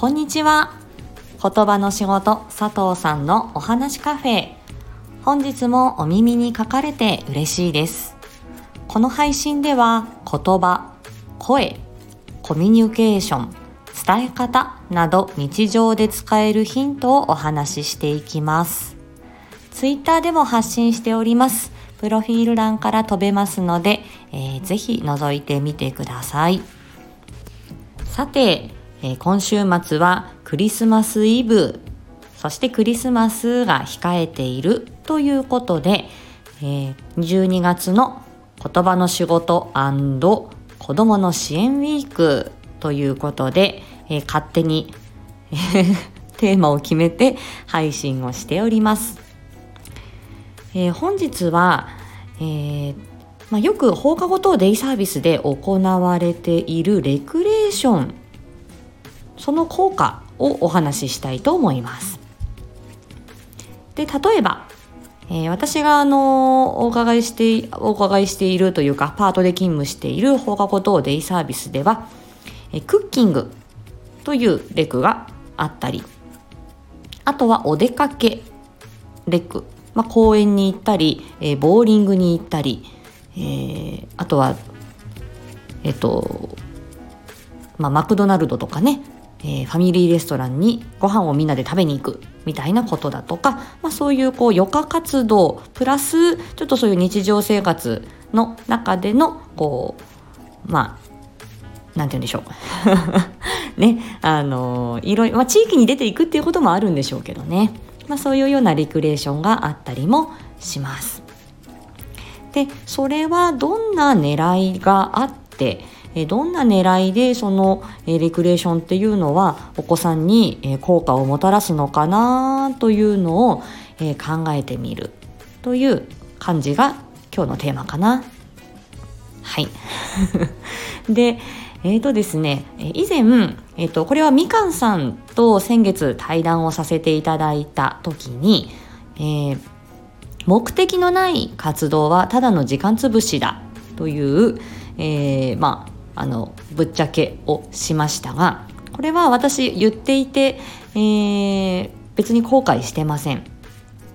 こんにちは。言葉の仕事佐藤さんのお話カフェ。本日もお耳に書かれて嬉しいです。この配信では言葉声コミュニケーション伝え方など日常で使えるヒントをお話ししていきます。ツイッターでも発信しております。プロフィール欄から飛べますので、えー、ぜひ覗いてみてください。さてえー、今週末はクリスマスイブ。そしてクリスマスが控えている。ということで、えー、12月の言葉の仕事子供の支援ウィーク。ということで、えー、勝手に テーマを決めて配信をしております。えー、本日は、えーまあ、よく放課後等デイサービスで行われているレクレーションその効果をお話ししたいと思います。で例えば、えー、私があのお伺いしてお伺いしているというかパートで勤務している放課後等デイサービスでは、えー、クッキングというレクがあったりあとはお出かけレク、まあ、公園に行ったり、えー、ボーリングに行ったり、えー、あとはえっとまあ、マクドナルドとかねえー、ファミリーレストランにご飯をみんなで食べに行くみたいなことだとか、まあ、そういうこう余暇活動プラスちょっとそういう日常生活の中でのこうまあなんて言うんでしょう ねあのいろいろ、まあ、地域に出ていくっていうこともあるんでしょうけどね、まあ、そういうようなリクレーションがあったりもします。でそれはどんな狙いがあってえどんな狙いでその、えレクレーションっていうのはお子さんに、え効果をもたらすのかなというのを、え考えてみるという感じが今日のテーマかな。はい。で、えーとですね、以前、えーと、これはみかんさんと先月対談をさせていただいた時に、えー、目的のない活動はただの時間つぶしだという、えー、まああのぶっちゃけをしましたがこれは私言っていて、えー、別に後悔してません。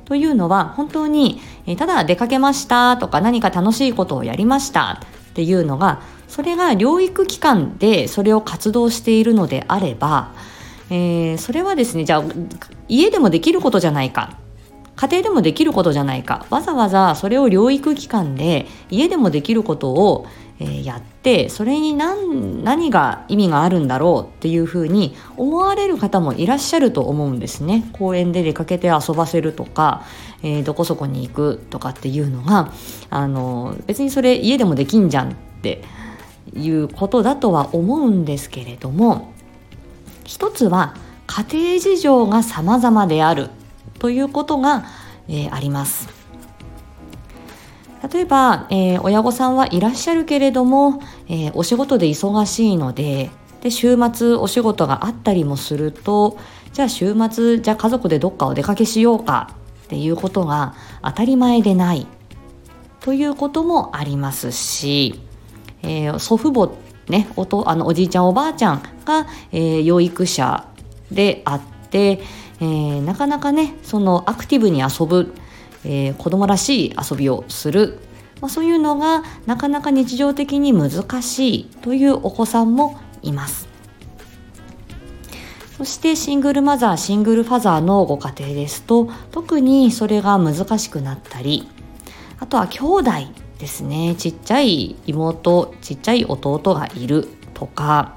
というのは本当に、え、ただ出かけましたとか何か楽しいことをやりましたっていうのがそれが療育機関でそれを活動しているのであれば、えー、それはですねじゃあ家でもできることじゃないか家庭でもできることじゃないかわざわざそれを療育機関で家でもできることをえ、やってそれに何何が意味があるんだろうっていうふうに思われる方もいらっしゃると思うんですね公園で出かけて遊ばせるとか、えー、どこそこに行くとかっていうのがあの別にそれ家でもできんじゃんっていうことだとは思うんですけれども一つは家庭事情が様々であるということが、えー、あります。例えば、えー、親御さんはいらっしゃるけれども、えー、お仕事で忙しいのでで週末お仕事があったりもするとじゃあ週末じゃあ家族でどっかお出かけしようかっていうことが当たり前でないということもありますし、えー、祖父母ねおとあのおじいちゃんおばあちゃんが、えー、養育者であって、えー、なかなかねそのアクティブに遊ぶえー、子供らしい遊びをする、まあ、そういうのがなかなか日常的に難しいというお子さんもいます。そしてシングルマザー、シングルファザーのご家庭ですと特にそれが難しくなったりあとは兄弟ですねちっちゃい妹ちっちゃい弟がいるとか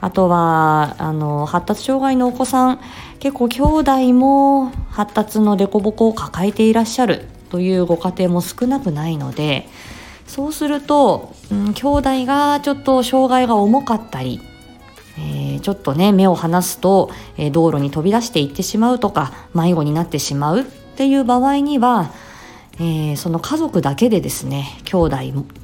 あとはあの発達障害のお子さん結構兄弟も発達の凸凹を抱えていらっしゃるというご家庭も少なくないのでそうすると、うん、兄弟がちょっと障害が重かったり、えー、ちょっとね目を離すと、えー、道路に飛び出していってしまうとか迷子になってしまうっていう場合には、えー、その家族だけでですね兄弟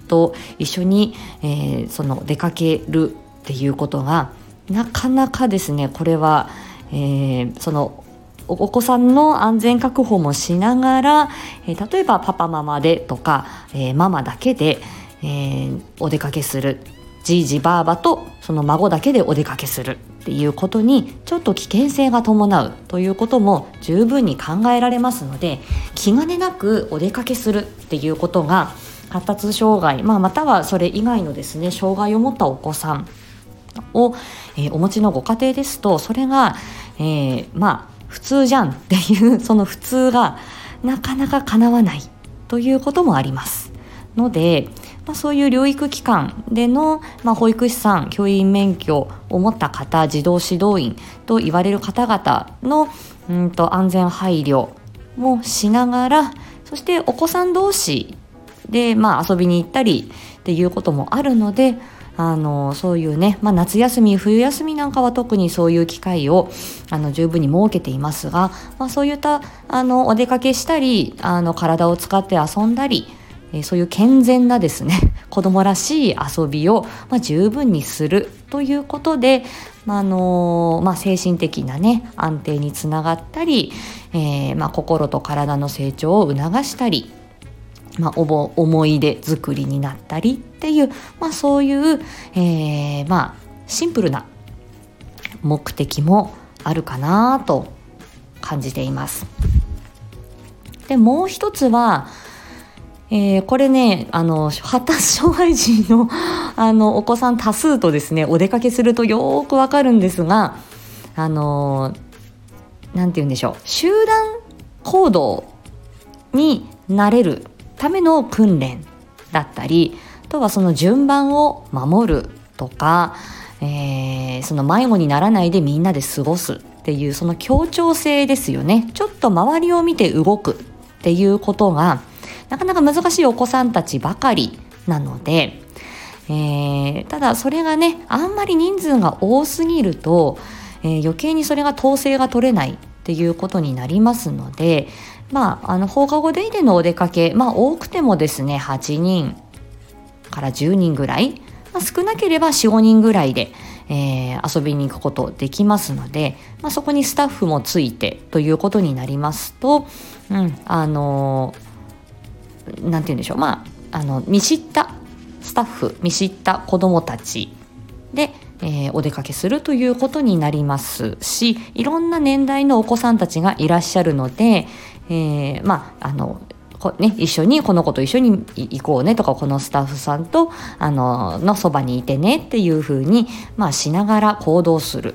と一緒に、えその出かけるっていうことがなかなかですねこれはえー、そのお子さんの安全確保もしながら、えー、例えばパパママでとか、えー、ママだけで、えー、お出かけする。じいじばあばとその孫だけでお出かけする。っていうことにちょっと危険性が伴う。ということも十分に考えられますので気兼ねなくお出かけする。っていうことが発達障害、まあ、またはそれ以外のですね障害を持ったお子さん。を、えー、お持ちのご家庭ですとそれが、えー、まあ普通じゃんっていう その普通がなかなか叶わないということもあります。ので、まあ、そういう療育機関での、まあ、保育士さん教員免許を持った方児童指導員と言われる方々のうんと安全配慮もしながらそしてお子さん同士で、まあ、遊びに行ったりっていうこともあるのであのそういうね、まあ、夏休み冬休みなんかは特にそういう機会をあの十分に設けていますが、まあ、そういったあのお出かけしたりあの体を使って遊んだりえそういう健全なですね 子供らしい遊びを、まあ、十分にするということで、まああのまあ、精神的なね安定につながったり、えー、ま、心と体の成長を促したり、まあ、お思い出作りになったりっていう、まあ、そういう、えー、まあ、シンプルな目的もあるかなと感じています。でもう一つはえー、これねあの発達障害児のあのお子さん多数とですねお出かけするとよくわかるんですがあの何て言うんでしょう集団行動になれるための訓練だったりあとはその順番を守るとか、えー、その迷子にならないでみんなで過ごすっていうその協調性ですよね。ちょっと周りを見て動くっていうことがなかなか難しいお子さんたちばかりなので、えー、ただそれがねあんまり人数が多すぎると、えー、余計にそれが統制が取れないっていうことになりますのでまああの放課後デイでのお出かけまあ多くてもですね8人から10人ぐらい、まあ、少なければ45人ぐらいで、えー、遊びに行くことできますので、まあ、そこにスタッフもついてということになりますと、うんあの何て言うんでしょうまああの見知ったスタッフ見知った子どもたちで、えー、お出かけするということになりますしいろんな年代のお子さんたちがいらっしゃるので、えー、まああのね、一緒にこの子と一緒に行こうねとかこのスタッフさんとあののそばにいてねっていう風にまあしながら行動する。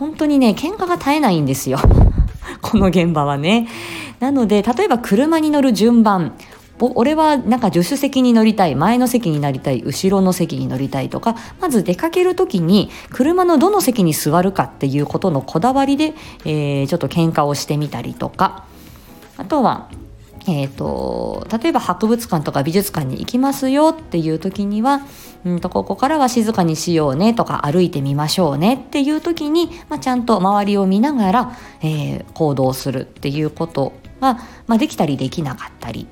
本当にね喧嘩が絶えないんですよ。この現場はね。なので例えば車に乗る順番。俺はなんか助手席に乗りたい前の席になりたい後ろの席に乗りたいとかまず出かける時に車のどの席に座るかっていうことのこだわりで、えー、ちょっと喧嘩をしてみたりとか。あとはえーと、例えば博物館とか美術館に行きますよっていう時には、んと、ここからは静かにしようねとか歩いてみましょうねっていう時に、まあ、ちゃんと周りを見ながら、えー、行動するっていうことが、まあ、できたりできなかったり。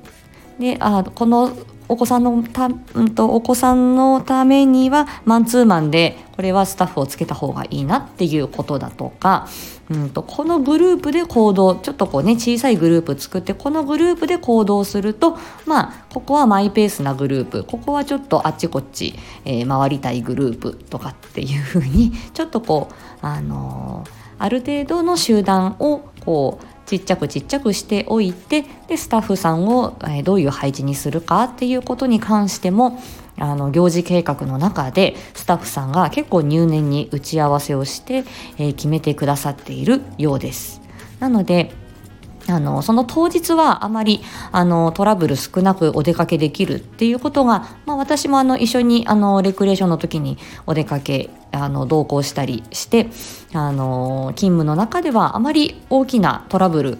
であこのお子さんのた、うんと、お子さんのためにはマンツーマンでこれはスタッフをつけた方がいいなっていうことだとか、うんと、このグループで行動ちょっとこうね小さいグループ作ってこのグループで行動するとまあここはマイペースなグループここはちょっとあっちこっち、えー、回りたいグループとかっていうふうにちょっとこうあのー、ある程度の集団をこうちっちゃくちっちゃくしておいてでスタッフさんを、どういう配置にするかっていうことに関してもあの行事計画の中でスタッフさんが結構入念に打ち合わせをして、えー、決めてくださっているようです。なのであのその当日はあまりあのトラブル少なくお出かけできるっていうことが、まあ、私もあの一緒にあのレクレーションの時にお出かけあの同行したりしてあの勤務の中ではあまり大きなトラブル、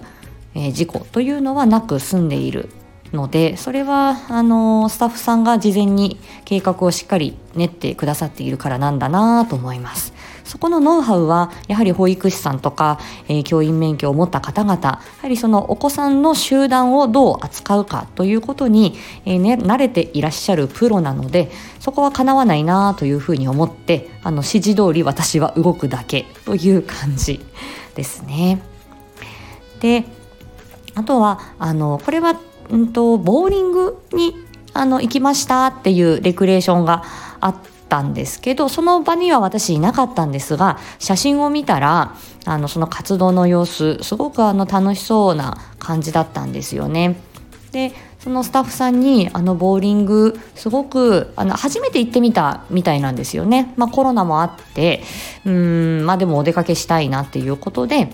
えー、事故というのはなく済んでいるのでそれはあのスタッフさんが事前に計画をしっかり練ってくださっているからなんだなと思います。そこのノウハウはやはり保育士さんとか、えー、教員免許を持った方々やはりそのお子さんの集団をどう扱うかということに、えーね、慣れていらっしゃるプロなのでそこはかなわないなというふうに思ってあの指示通り私は動くだけという感じですね。であとはあのこれは、うんと、ボーリングにあの行きましたっていうレクレーションがあったんですけどその場には私いなかったんですが写真を見たらあのその活動の様子すごくあの楽しそうな感じだったんですよね。でそのスタッフさんにあのボーリングすごくあの初めて行ってみたみたいなんですよね。まあ、コロナもあってうんまあでもお出かけしたいなっていうことで、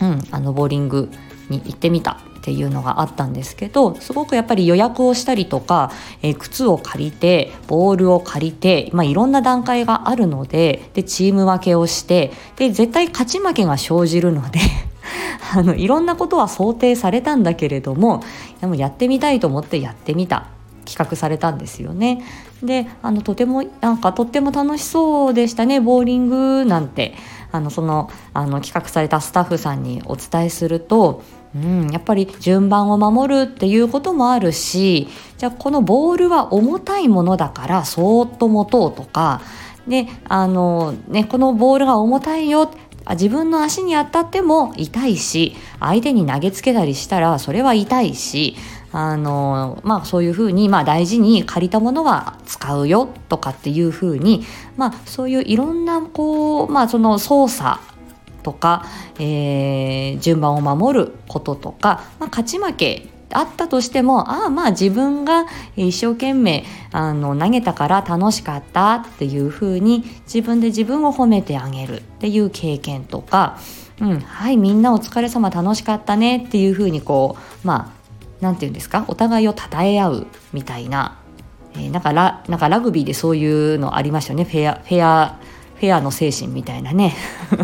うん、あのボーリングに行ってみたっていうのがあったんですけどすごくやっぱり予約をしたりとか、えー、靴を借りてボールを借りて、まあ、いろんな段階があるのででチーム分けをしてで絶対勝ち負けが生じるので あのいろんなことは想定されたんだけれどもでもやってみたいと思ってやってみた企画されたんですよね。であのとてもなんかとっても楽しそうでしたねボーリングなんてあのそのあの企画されたスタッフさんにお伝えするとうん、やっぱり順番を守るっていうこともあるしじゃあこのボールは重たいものだからそーっと持とうとかであの、ね、このボールが重たいよ自分の足に当たっても痛いし相手に投げつけたりしたらそれは痛いしあのまあそういうふうに、まあ、大事に借りたものは使うよとかっていうふうに、まあ、そういういろんなこう、まあ、その操作とか、えー、順番を守ることとか、まあ、勝ち負けあったとしてもああまあ自分が一生懸命あの投げたから楽しかったっていうふうに自分で自分を褒めてあげるっていう経験とか、うん、はいみんなお疲れ様楽しかったねっていうふうにこうまあ何て言うんですかお互いを称え合うみたいな、えー、なんかラなんかラグビーでそういうのありましたよね。フェアフェアフェアの精神みたいなね。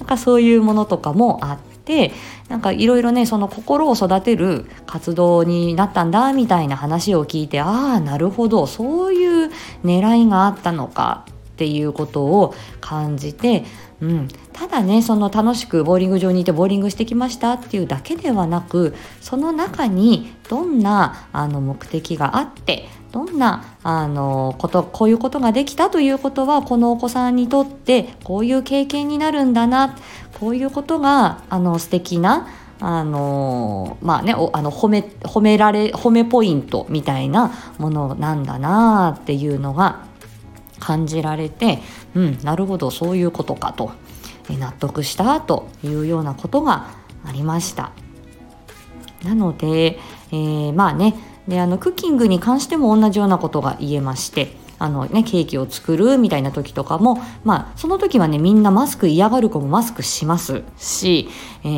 なんかそういうものとかもあってなんかいろいろねその心を育てる活動になったんだみたいな話を聞いてああなるほど。そういう狙いがあったのか。っていうことを感じて、うん、ただねその楽しくボーリング場にいてボーリングしてきましたっていうだけではなくその中にどんなあの目的があってどんなあのことこういうことができたということはこのお子さんにとってこういう経験になるんだなこういうことがあの素敵なあのまあねあの褒め褒められ褒めポイントみたいなものなんだなっていうのが感じられてうんなるほどそういうことかと納得したというようなことがありました。なので、えー、まあねであのクッキングに関しても同じようなことが言えましてあのね、ケーキを作るみたいな時とかも、まあ、その時はね、みんなマスク嫌がる子もマスクします。し、え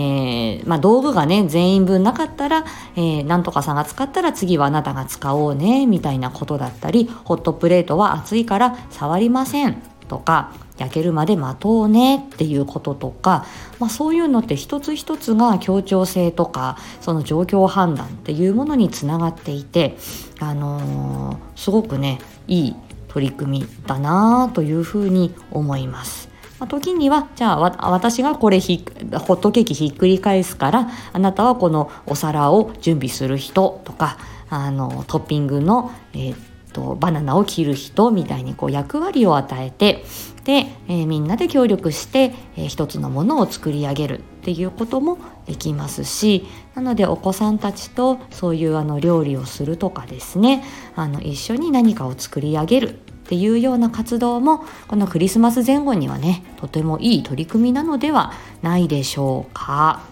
ー、まあ、道具がね、全員分なかったら、えー、なんとかさんが使ったら次はあなたが使おうね、みたいなことだったり、ホットプレートは熱いから触りませんとか、焼けるまで待とうねっていうこととか、まあ、そういうのって一つ一つが協調性とかその状況判断っていうものにつながっていて、あのー、すごくねいい取り組みだなというふうに思います。ま、時にはじゃあ私がこれひホットケーキひっくり返すからあなたはこのお皿を準備する人とかあのトッピングの、えー、とバナナを切る人みたいにこう役割を与えてで、えー、みんなで協力して、えー、一つのものを作り上げるっていうこともできますしなのでお子さんたちとそういうあの料理をするとかですねあの一緒に何かを作り上げるっていうような活動もこのクリスマス前後にはねとてもいい取り組みなのではないでしょうか。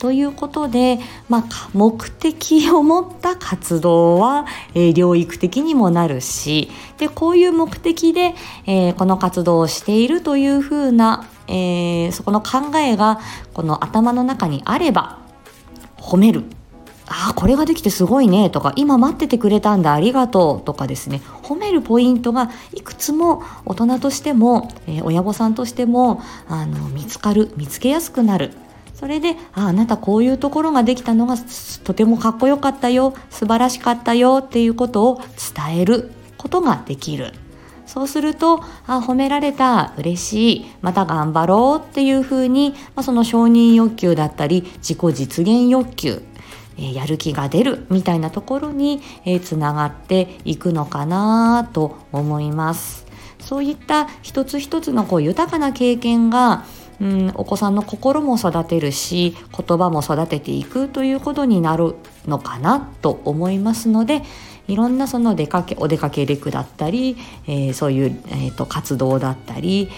ということで、まあ、目的を持った活動は、えー、療育的にもなるしでこういう目的で、えー、この活動をしているというふうな、えー、そこの考えがこの頭の中にあれば褒めるああこれができてすごいねとか今待っててくれたんだありがとうとかですね。褒めるポイントがいくつも大人としても、えー、親御さんとしてもあの見つかる見つけやすくなる。それでああなたこういうところができたのがとてもかっこよかったよ素晴らしかったよっていうことを伝えることができるそうするとあ褒められた嬉しいまた頑張ろうっていうふうに、まあ、その承認欲求だったり自己実現欲求えやる気が出るみたいなところに、えつながっていくのかなと思います。そういった一つ一つのこう豊かな経験がうん、お子さんの心も育てるし言葉も育てていくということになるのかなと思いますので、いろんなその出かけお出かけレクだったり、えー、そういう、えーと、活動だったり、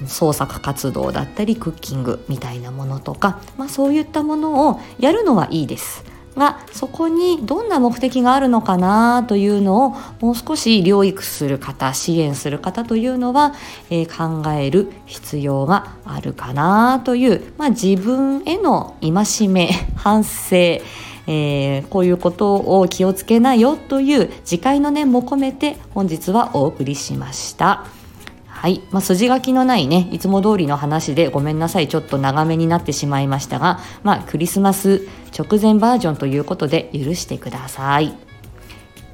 えー、創作活動だったりクッキングみたいなものとか、まあ、そういったものをやるのはいいです。がそこにどんな目的があるのかなというのをもう少し療育する方支援する方というのは、えー、考える必要があるかなという、まあ、自分への戒め 反省えー、こういうことを気をつけなよという次回の念も込めて本日はお送りしました。はい。まあ、筋書きのないね、いつも通りの話でごめんなさい。ちょっと長めになってしまいましたが、まあ、クリスマス直前バージョンということで許してください。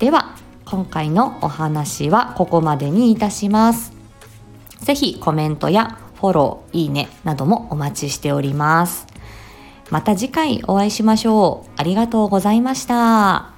では、今回のお話はここまでにいたします。ぜひコメントやフォロー、いいねなどもお待ちしております。また次回お会いしましょう。ありがとうございました。